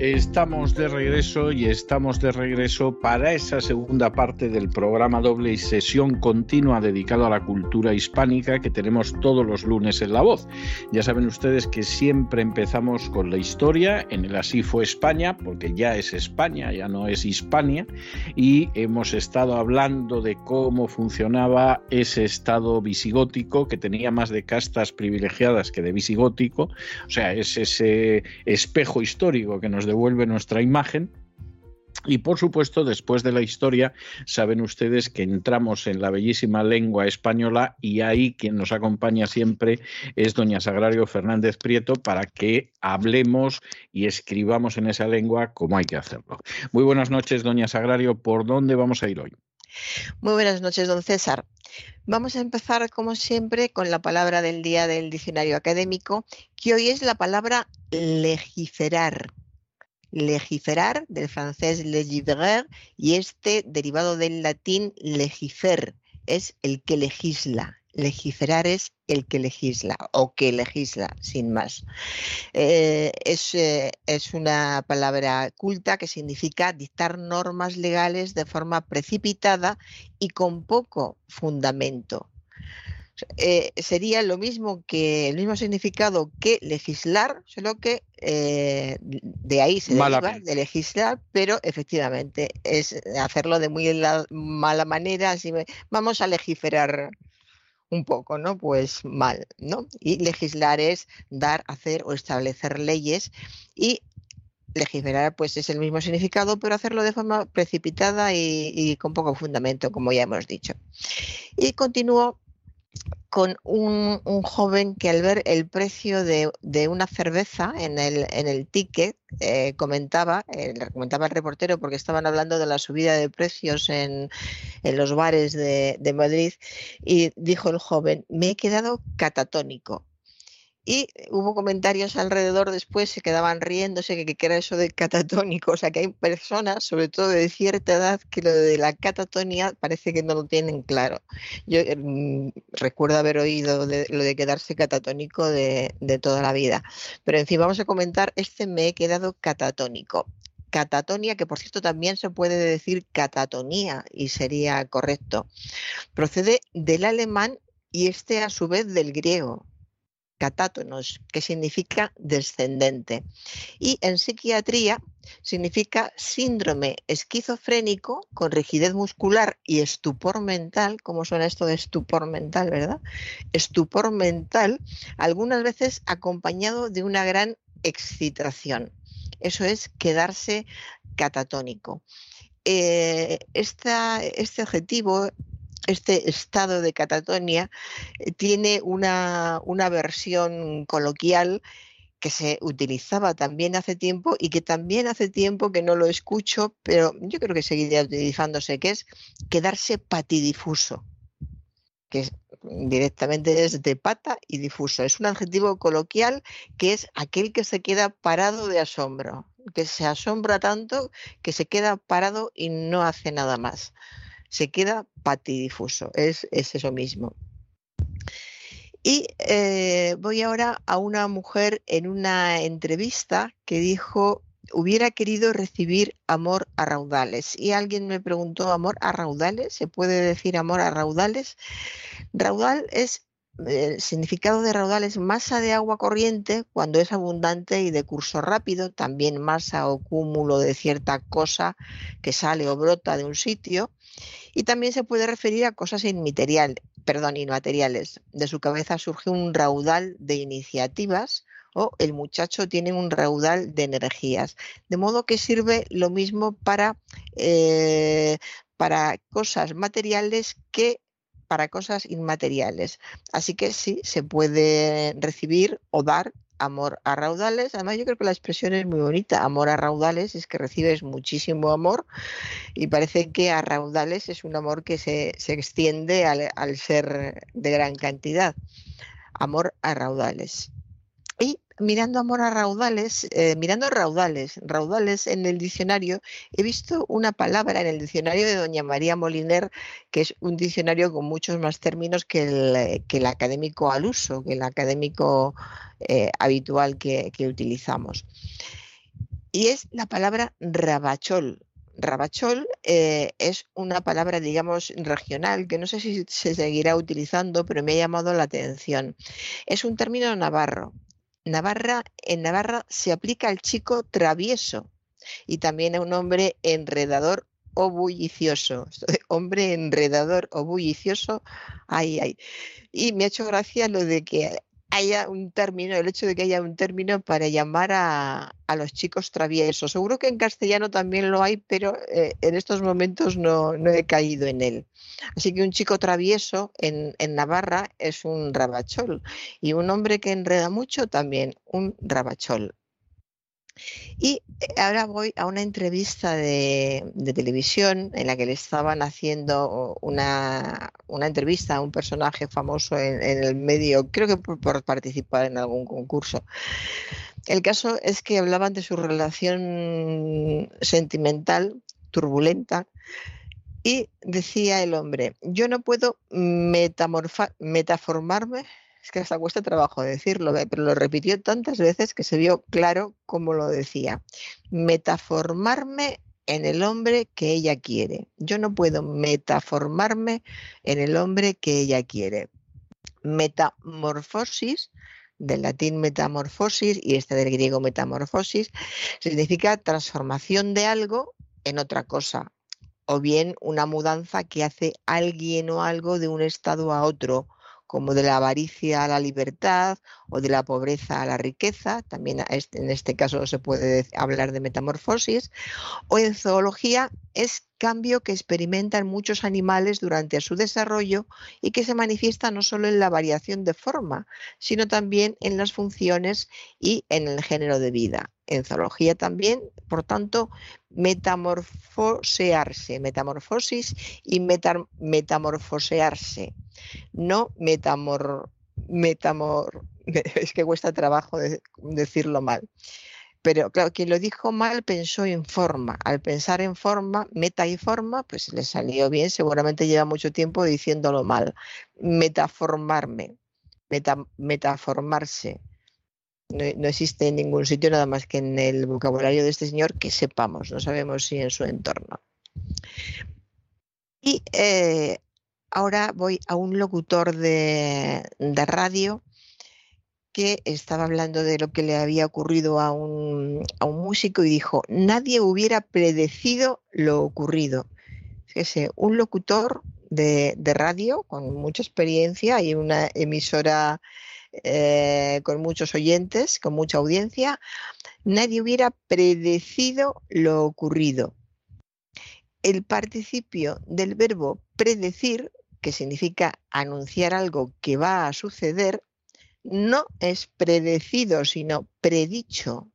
Estamos de regreso y estamos de regreso para esa segunda parte del programa doble y sesión continua dedicado a la cultura hispánica que tenemos todos los lunes en La Voz. Ya saben ustedes que siempre empezamos con la historia, en el Así fue España, porque ya es España, ya no es Hispania, y hemos estado hablando de cómo funcionaba ese estado visigótico que tenía más de castas privilegiadas que de visigótico, o sea, es ese espejo histórico que nos devuelve nuestra imagen. Y por supuesto, después de la historia, saben ustedes que entramos en la bellísima lengua española y ahí quien nos acompaña siempre es doña Sagrario Fernández Prieto para que hablemos y escribamos en esa lengua como hay que hacerlo. Muy buenas noches, doña Sagrario. ¿Por dónde vamos a ir hoy? Muy buenas noches, don César. Vamos a empezar, como siempre, con la palabra del día del diccionario académico, que hoy es la palabra legiferar legiferar, del francés legiférer, y este, derivado del latín legifer, es el que legisla. Legiferar es el que legisla o que legisla, sin más. Eh, es, eh, es una palabra culta que significa dictar normas legales de forma precipitada y con poco fundamento. Eh, sería lo mismo que el mismo significado que legislar, solo que eh, de ahí se deriva de legislar, pero efectivamente es hacerlo de muy mala manera, así vamos a legislar un poco, ¿no? Pues mal, ¿no? Y legislar es dar, hacer o establecer leyes y legislar pues es el mismo significado, pero hacerlo de forma precipitada y, y con poco fundamento, como ya hemos dicho. Y continúo con un, joven que al ver el precio de, una cerveza en el, ticket eh, comentaba, eh, comentaba el reportero porque estaban hablando de la subida de precios en, los bares de Madrid y dijo el joven, me he quedado catatónico. Y hubo comentarios alrededor después, se quedaban riéndose que, que era eso de catatónico. O sea, que hay personas, sobre todo de cierta edad, que lo de la catatonia parece que no lo tienen claro. Yo mm, recuerdo haber oído de, lo de quedarse catatónico de, de toda la vida. Pero en fin, vamos a comentar, este me he quedado catatónico catatonia, que por cierto también se puede decir catatonía y sería correcto, procede del alemán y este a su vez del griego catátonos, que significa descendente. Y en psiquiatría significa síndrome esquizofrénico con rigidez muscular y estupor mental, ¿cómo suena esto de estupor mental, verdad? Estupor mental, algunas veces acompañado de una gran excitación. Eso es quedarse catatónico. Eh, este objetivo este estado de catatonia eh, tiene una, versión coloquial que se utilizaba también hace tiempo y que también hace tiempo que no lo escucho, pero yo creo que seguiría utilizándose, que es quedarse patidifuso, que directamente es de pata y difuso. Es un adjetivo coloquial que es aquel que se queda parado de asombro, que se asombra tanto que se queda parado y no hace nada más se queda patidifuso, es, es eso mismo. Y eh, voy ahora a una mujer en una entrevista que dijo, hubiera querido recibir amor a raudales. Y alguien me preguntó, ¿amor a raudales? ¿Se puede decir amor a raudales? Raudal es, el significado de raudal es masa de agua corriente cuando es abundante y de curso rápido, también masa o cúmulo de cierta cosa que sale o brota de un sitio y también se puede referir a cosas inmaterial, perdón, inmateriales. De su cabeza surge un raudal de iniciativas o el muchacho tiene un raudal de energías. De modo que sirve lo mismo para, eh, para cosas materiales que para cosas inmateriales. Así que sí, se puede recibir o dar amor a raudales. Además, yo creo que la expresión es muy bonita. Amor a raudales es que recibes muchísimo amor y parece que a raudales es un amor que se, extiende al ser de gran cantidad. Amor a raudales. Y mirando amor a raudales, eh, mirando raudales, raudales en el diccionario, he visto una palabra en el diccionario de doña María Moliner, que es un diccionario con muchos más términos que el, académico al uso, que el académico eh, habitual que, utilizamos. Y es la palabra rabachol. Rabachol eh, es una palabra, digamos, regional, que no sé si se seguirá utilizando, pero me ha llamado la atención. Es un término navarro Navarra, en Navarra se aplica al chico travieso y también a un hombre enredador o bullicioso. Hombre enredador o bullicioso, ay, ay. Y me ha hecho gracia lo de que haya un término, el hecho de que haya un término para llamar a, los chicos traviesos. Seguro que en castellano también lo hay, pero eh, en estos momentos no, he caído en él. Así que un chico travieso en, en, Navarra es un rabachol y un hombre que enreda mucho también un rabachol. Y eh, ahora voy a una entrevista de, televisión en la que le estaban haciendo una, entrevista a un personaje famoso en, el medio, creo que por, participar en algún concurso. El caso es que hablaban de su relación sentimental turbulenta y decía el hombre, yo no puedo metaformarme es que hasta cuesta trabajo decirlo, pero lo repitió tantas veces que se vio claro cómo lo decía. Metaformarme en el hombre que ella quiere. Yo no puedo metaformarme en el hombre que ella quiere. Metamorfosis, del latín metamorfosis y este del griego metamorfosis, significa transformación de algo en otra cosa, o bien una mudanza que hace alguien o algo de un estado a otro como de la avaricia a la libertad o de la pobreza a la riqueza, también en este caso se puede hablar de metamorfosis, o en zoología es cambio que experimentan muchos animales durante su desarrollo y que se manifiesta no solo en la variación de forma, sino también en las funciones y en el género de vida. En zoología también, por tanto, metamorfosearse, metamorfosis y metamorfosearse no metamor, metamor, es que cuesta trabajo decirlo mal. Pero claro, quien lo dijo mal pensó en forma. Al pensar en forma, meta y forma, pues le salió bien. Seguramente lleva mucho tiempo diciéndolo mal. Metaformarme, metaformarse. No, existe en ningún sitio nada más que en el vocabulario de este señor que sepamos. No sabemos si en su entorno. Y eh, ahora voy a un locutor de, radio que estaba hablando de lo que le había ocurrido a un, músico y dijo, nadie hubiera predecido lo ocurrido. Fíjese, un locutor de, radio con mucha experiencia y una emisora eh, con muchos oyentes, con mucha audiencia, nadie hubiera predecido lo ocurrido. El participio del verbo predecir que significa anunciar algo que va a suceder, no es predecido, sino predicho.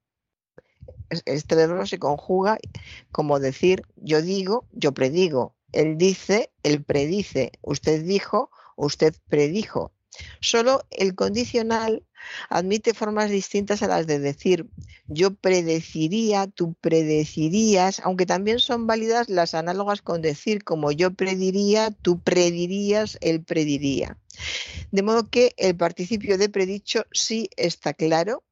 Este verbo se conjuga como decir yo digo, yo predigo. Él dice, él predice. Usted dijo, usted predijo. Solo el condicional admite formas distintas a las de decir yo predeciría, tú predecirías, aunque también son válidas las análogas con decir como yo prediría, tú predirías, él prediría. De modo que el participio de predicho sí está claro,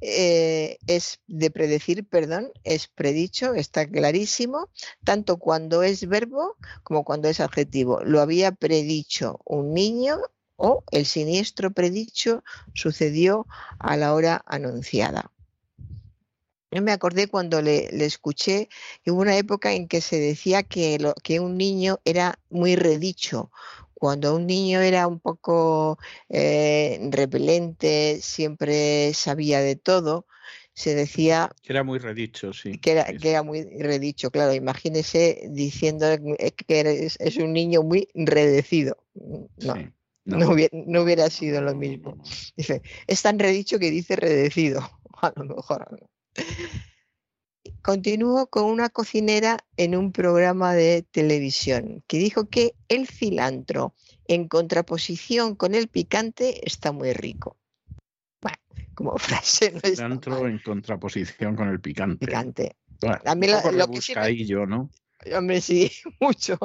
eh, es de predecir, perdón, es predicho, está clarísimo, tanto cuando es verbo como cuando es adjetivo. Lo había predicho un niño o el siniestro predicho sucedió a la hora anunciada. Yo me acordé cuando le, escuché que hubo una época en que se decía que, lo, que un niño era muy redicho. Cuando un niño era un poco eh, repelente, siempre sabía de todo, se decía... Que era muy redicho, sí. Que era, muy redicho, claro. Imagínese diciendo que es un niño muy redecido. No, no. hubiera, sido lo mismo. Dice, es tan redicho que dice redecido. A lo mejor. Continúo con una cocinera en un programa de televisión que dijo que el cilantro en contraposición con el picante está muy rico. Bueno, como frase no Cilantro en contraposición con el picante. Picante. a mí lo, que ahí yo, ¿no? Hombre, sí, mucho.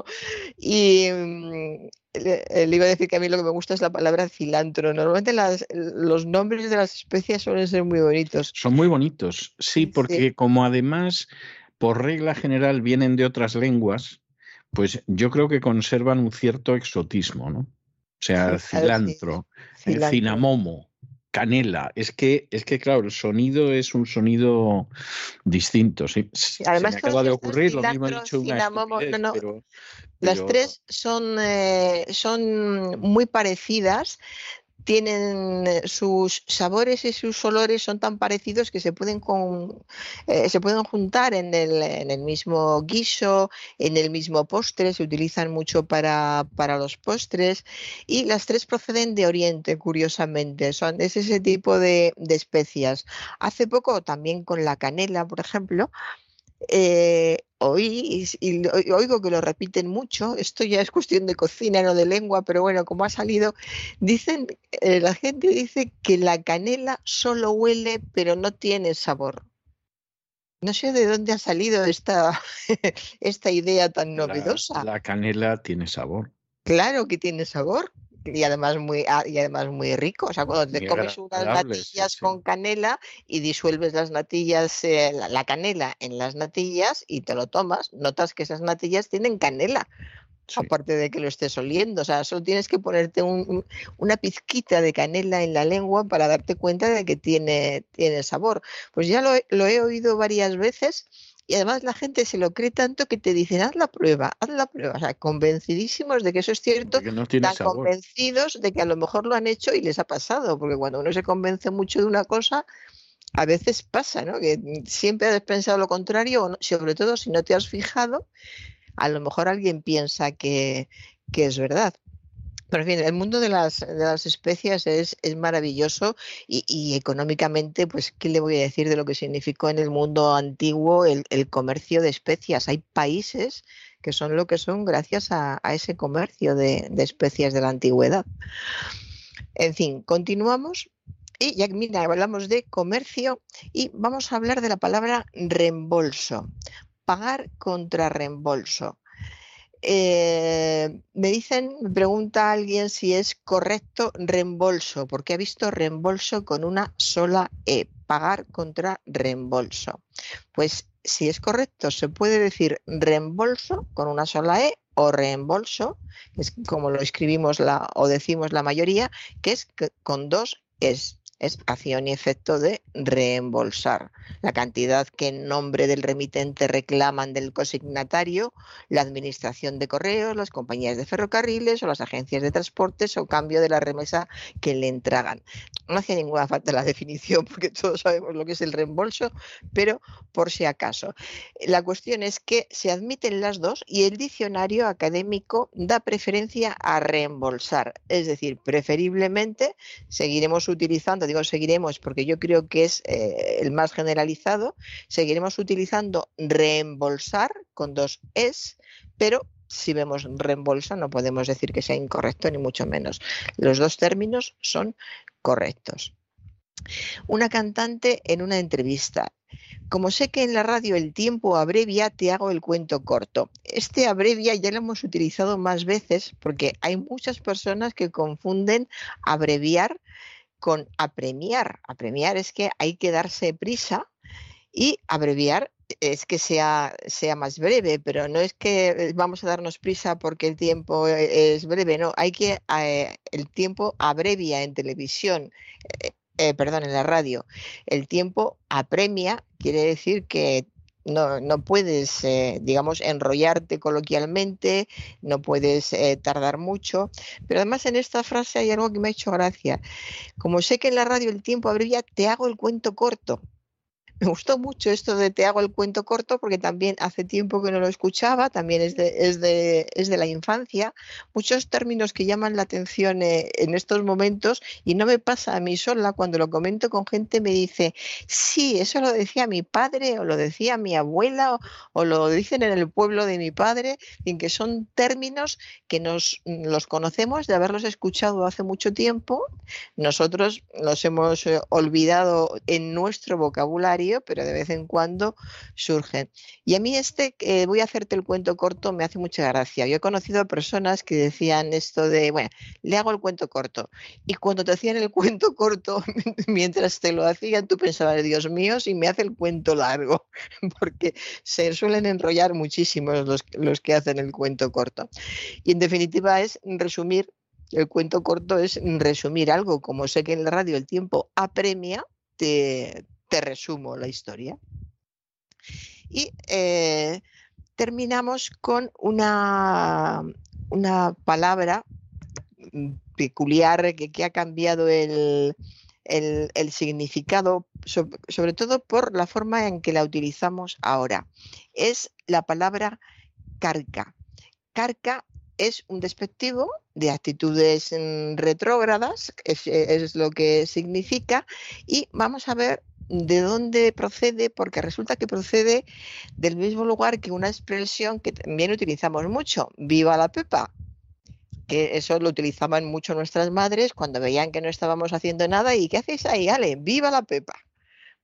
Y mm, le, iba a decir que a mí lo que me gusta es la palabra cilantro. Normalmente los nombres de las especies suelen ser muy bonitos. Son muy bonitos, sí, porque como además, por regla general, vienen de otras lenguas, pues yo creo que conservan un cierto exotismo, ¿no? O sea, cilantro, cilantro. cinamomo, canela. Es que, es que, claro, el sonido es un sonido distinto. Sí. Además, Se me acaba de ocurrir, lo mismo he dicho una no, no. Las tres son, eh, son muy parecidas, tienen eh, sus sabores y sus olores son tan parecidos que se pueden, eh, se pueden juntar en el, en el, mismo guiso, en el mismo postre, se utilizan mucho para, para, los postres y las tres proceden de Oriente, curiosamente, son, es ese tipo de especias. Hace poco también con la canela, por ejemplo, eh, oí y, oigo que lo repiten mucho, esto ya es cuestión de cocina, no de lengua, pero bueno, como ha salido, dicen, eh, la gente dice que la canela solo huele pero no tiene sabor. No sé de dónde ha salido esta, esta idea tan novedosa. la canela tiene sabor. Claro que tiene sabor y además muy ah, y además muy rico. O sea, cuando te comes unas natillas con canela y disuelves las natillas, eh, la, canela en las natillas y te lo tomas, notas que esas natillas tienen canela. Aparte de que lo estés oliendo, o sea, solo tienes que ponerte una pizquita de canela en la lengua para darte cuenta de que tiene, tiene sabor. Pues ya lo, lo he oído varias veces y además la gente se lo cree tanto que te dicen, haz la prueba, haz la prueba. O sea, convencidísimos de que eso es cierto, tan convencidos de que a lo mejor lo han hecho y les ha pasado, porque cuando uno se convence mucho de una cosa, a veces pasa, ¿no? Que siempre has pensado lo contrario, o sobre todo si no te has fijado, a lo mejor alguien piensa que, que es verdad. Pero en fin, el mundo de las, de las especias es, es maravilloso y, económicamente, pues, ¿qué le voy a decir de lo que significó en el mundo antiguo el, comercio de especias? Hay países que son lo que son gracias a, ese comercio de, de especias de la antigüedad. En fin, continuamos y ya mira, hablamos de comercio y vamos a hablar de la palabra reembolso. Pagar contra reembolso. Eh, me dicen, me pregunta alguien si es correcto reembolso, porque ha visto reembolso con una sola E, pagar contra reembolso. Pues si es correcto, se puede decir reembolso con una sola E o reembolso, es como lo escribimos la, o decimos la mayoría, que es con dos es es acción y efecto de reembolsar la cantidad que en nombre del remitente reclaman del consignatario la administración de correos, las compañías de ferrocarriles o las agencias de transportes o cambio de la remesa que le entregan. No hacía ninguna falta la definición porque todos sabemos lo que es el reembolso, pero por si acaso. La cuestión es que se admiten las dos y el diccionario académico da preferencia a reembolsar, es decir, preferiblemente seguiremos utilizando digo seguiremos porque yo creo que es eh, el más generalizado, seguiremos utilizando reembolsar con dos es, pero si vemos reembolsa no podemos decir que sea incorrecto ni mucho menos. Los dos términos son correctos. Una cantante en una entrevista. Como sé que en la radio el tiempo abrevia, te hago el cuento corto. Este abrevia ya lo hemos utilizado más veces porque hay muchas personas que confunden abreviar con apremiar. Apremiar es que hay que darse prisa y abreviar es que sea, sea más breve, pero no es que eh, vamos a darnos prisa porque el tiempo e, es breve, no, hay que, eh, el tiempo abrevia en televisión, eh, perdón, en la radio, el tiempo apremia, quiere decir que no, no puedes, eh, digamos, enrollarte coloquialmente, no puedes eh, tardar mucho. Pero además en esta frase hay algo que me ha hecho gracia. Como sé que en la radio el tiempo abrevia, te hago el cuento corto. Me gustó mucho esto de te hago el cuento corto porque también hace tiempo que no lo escuchaba, también es de, es de, es de la infancia. Muchos términos que llaman la atención eh, en estos momentos y no me pasa a mí sola cuando lo comento con gente me dice, sí, eso lo decía mi padre o lo decía mi abuela o, lo dicen en el pueblo de mi padre, en que son términos que nos los conocemos de haberlos escuchado hace mucho tiempo. Nosotros los hemos eh, olvidado en nuestro vocabulario pero de vez en cuando surgen. Y a mí este, eh, voy a hacerte el cuento corto, me hace mucha gracia. Yo he conocido personas que decían esto de, bueno, le hago el cuento corto. Y cuando te hacían el cuento corto, mientras te lo hacían, tú pensabas, Dios mío, si me hace el cuento largo, porque se suelen enrollar muchísimo los, los que hacen el cuento corto. Y en definitiva es resumir el cuento corto es resumir algo, como sé que en la radio el tiempo apremia, te, te resumo la historia. Y eh, terminamos con una, una palabra mm, peculiar que, ha cambiado el, significado, sobre, todo por la forma en que la utilizamos ahora. Es la palabra carca. Carca es un despectivo de actitudes mm, retrógradas, es, es, lo que significa, y vamos a ver de dónde procede, porque resulta que procede del mismo lugar que una expresión que también utilizamos mucho, viva la pepa, que eso lo utilizaban mucho nuestras madres cuando veían que no estábamos haciendo nada y ¿qué hacéis ahí, Ale? Viva la pepa.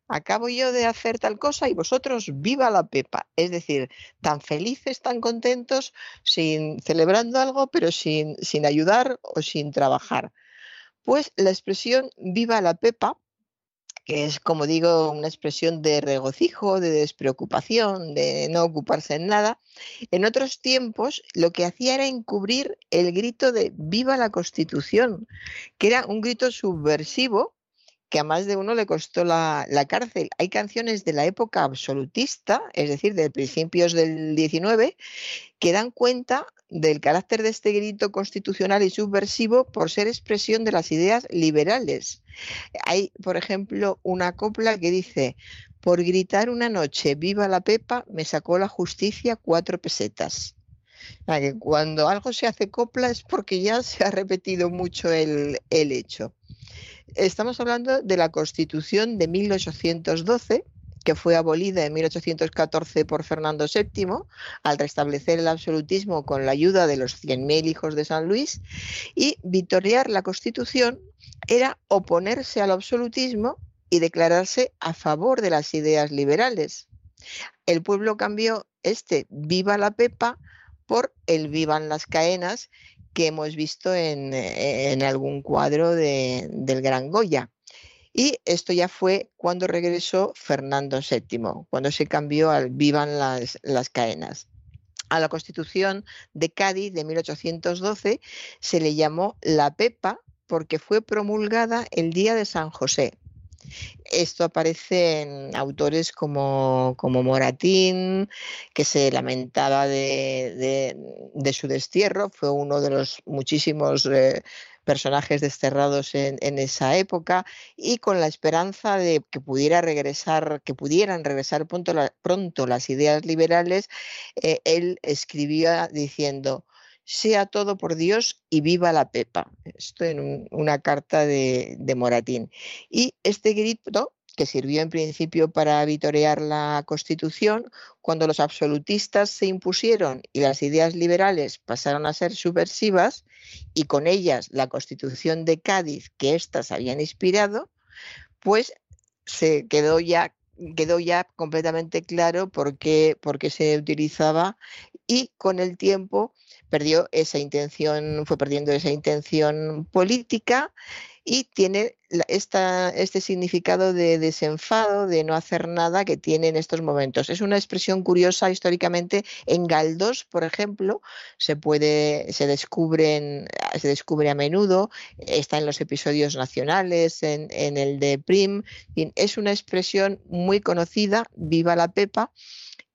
Acabo yo de hacer tal cosa y vosotros viva la pepa. Es decir, tan felices, tan contentos, sin celebrando algo, pero sin, sin ayudar o sin trabajar. Pues la expresión viva la pepa que es, como digo, una expresión de regocijo, de despreocupación, de no ocuparse en nada. En otros tiempos lo que hacía era encubrir el grito de viva la Constitución, que era un grito subversivo que a más de uno le costó la, la, cárcel. Hay canciones de la época absolutista, es decir, de principios del 19, que dan cuenta del carácter de este grito constitucional y subversivo por ser expresión de las ideas liberales. Hay, por ejemplo, una copla que dice, por gritar una noche, viva la Pepa, me sacó la justicia cuatro pesetas. Que cuando algo se hace copla es porque ya se ha repetido mucho el, el hecho. Estamos hablando de la Constitución de 1812, que fue abolida en 1814 por Fernando VII al restablecer el absolutismo con la ayuda de los 100.000 hijos de San Luis, y victoriar la Constitución era oponerse al absolutismo y declararse a favor de las ideas liberales. El pueblo cambió este viva la pepa por el vivan las caenas que hemos visto en, algún cuadro del Gran Goya. Y esto ya fue cuando regresó Fernando VII, cuando se cambió al vivan las, las caenas. A la Constitución de Cádiz de 1812 se le llamó la Pepa porque fue promulgada el día de San José. Esto aparece en autores como, como Moratín, que se lamentaba de, de, su destierro, fue uno de los muchísimos eh, personajes desterrados en, esa época y con la esperanza de que pudiera regresar, que pudieran regresar pronto, pronto las ideas liberales, eh, él escribía diciendo sea todo por Dios y viva la Pepa. Esto en una carta de, Moratín. Y este grito que sirvió en principio para vitorear la Constitución, cuando los absolutistas se impusieron y las ideas liberales pasaron a ser subversivas, y con ellas la Constitución de Cádiz que éstas habían inspirado, pues se quedó ya quedó ya completamente claro por qué, por qué se utilizaba y con el tiempo perdió esa intención, fue perdiendo esa intención política y tiene esta, este significado de desenfado, de no hacer nada que tiene en estos momentos. Es una expresión curiosa históricamente. En Galdós, por ejemplo, se puede, se descubren, se descubre a menudo, está en los episodios nacionales, en, en el de Prim. Es una expresión muy conocida, viva la Pepa,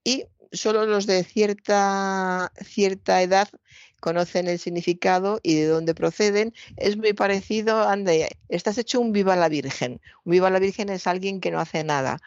y solo los de cierta, cierta edad conocen el significado y de dónde proceden, es muy parecido, ande, estás hecho un viva la Virgen. Un viva la Virgen es alguien que no hace nada.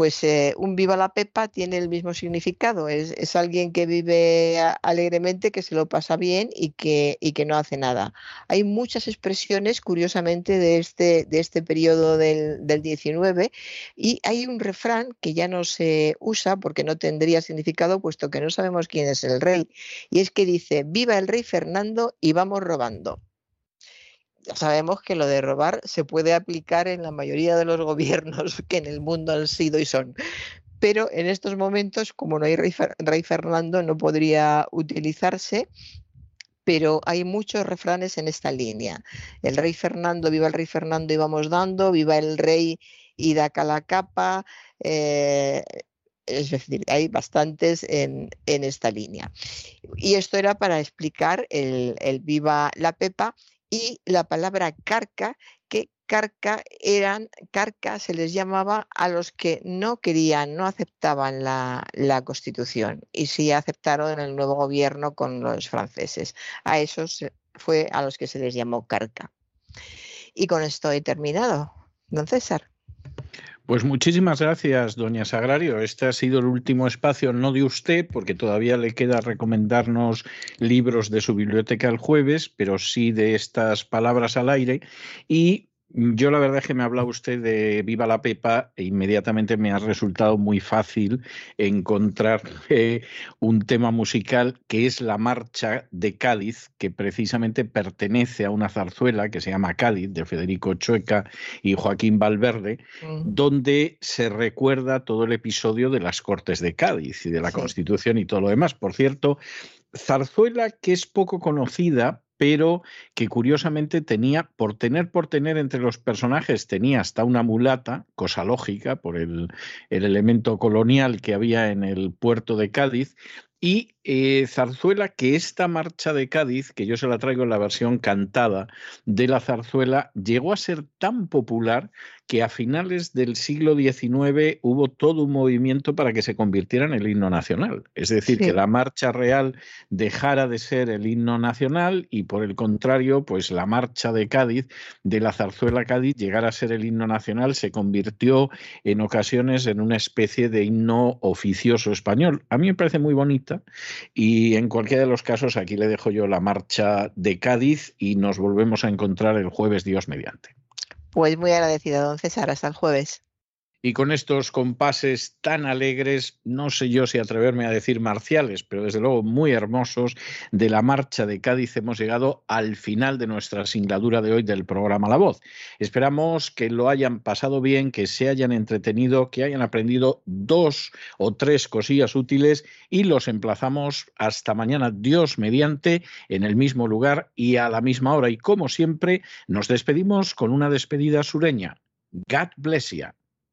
Pues eh, un viva la pepa tiene el mismo significado. Es, alguien que vive alegremente, que se lo pasa bien y que, y que no hace nada. Hay muchas expresiones, curiosamente, de este, de este periodo del, del 19 y hay un refrán que ya no se usa porque no tendría significado puesto que no sabemos quién es el rey. Y es que dice, viva el rey Fernando y vamos robando sabemos que lo de robar se puede aplicar en la mayoría de los gobiernos que en el mundo han sido y son. Pero en estos momentos, como no hay rey, Fernando, no podría utilizarse pero hay muchos refranes en esta línea. El rey Fernando, viva el rey Fernando y vamos dando, viva el rey y da la. Eh, es decir, hay bastantes en, esta línea. Y esto era para explicar el, el viva la Pepa y la palabra carca, que carca eran, carca se les llamaba a los que no querían, no aceptaban la, constitución y sí aceptaron el nuevo gobierno con los franceses. A esos fue a los que se les llamó carca. Y con esto he terminado, don César. Pues muchísimas gracias, doña Sagrario. Este ha sido el último espacio, no de usted, porque todavía le queda recomendarnos libros de su biblioteca el jueves, pero sí de estas palabras al aire. Y yo la verdad es que me ha hablado usted de Viva la Pepa e inmediatamente me ha resultado muy fácil encontrar eh, un tema musical que es la Marcha de Cádiz, que precisamente pertenece a una zarzuela que se llama Cádiz, de Federico Chueca y Joaquín Valverde, donde se recuerda todo el episodio de las Cortes de Cádiz y de la Constitución y todo lo demás. Por cierto, zarzuela que es poco conocida pero que curiosamente tenía, por tener por tener entre los personajes, tenía hasta una mulata, cosa lógica por el, el elemento colonial que había en el puerto de Cádiz, y eh, zarzuela, que esta marcha de Cádiz, que yo se la traigo en la versión cantada de la zarzuela, llegó a ser tan popular que a finales del siglo XIX hubo todo un movimiento para que se convirtiera en el himno nacional. Es decir, que la marcha real dejara de ser el himno nacional y por el contrario, pues la marcha de Cádiz, de la zarzuela Cádiz, llegara a ser el himno nacional, se convirtió en ocasiones en una especie de himno oficioso español. A mí me parece muy bonita y en cualquiera de los casos, aquí le dejo yo la marcha de Cádiz y nos volvemos a encontrar el jueves, Dios mediante. Pues muy agradecida, don César. Hasta el jueves. Y con estos compases tan alegres, no sé yo si atreverme a decir marciales, pero desde luego muy hermosos, de la marcha de Cádiz hemos llegado al final de nuestra singladura de hoy del programa La Voz. Esperamos que lo hayan pasado bien, que se hayan entretenido, que hayan aprendido dos o tres cosillas útiles y los emplazamos hasta mañana, Dios mediante, en el mismo lugar y a la misma hora. Y como siempre, nos despedimos con una despedida sureña. God bless you.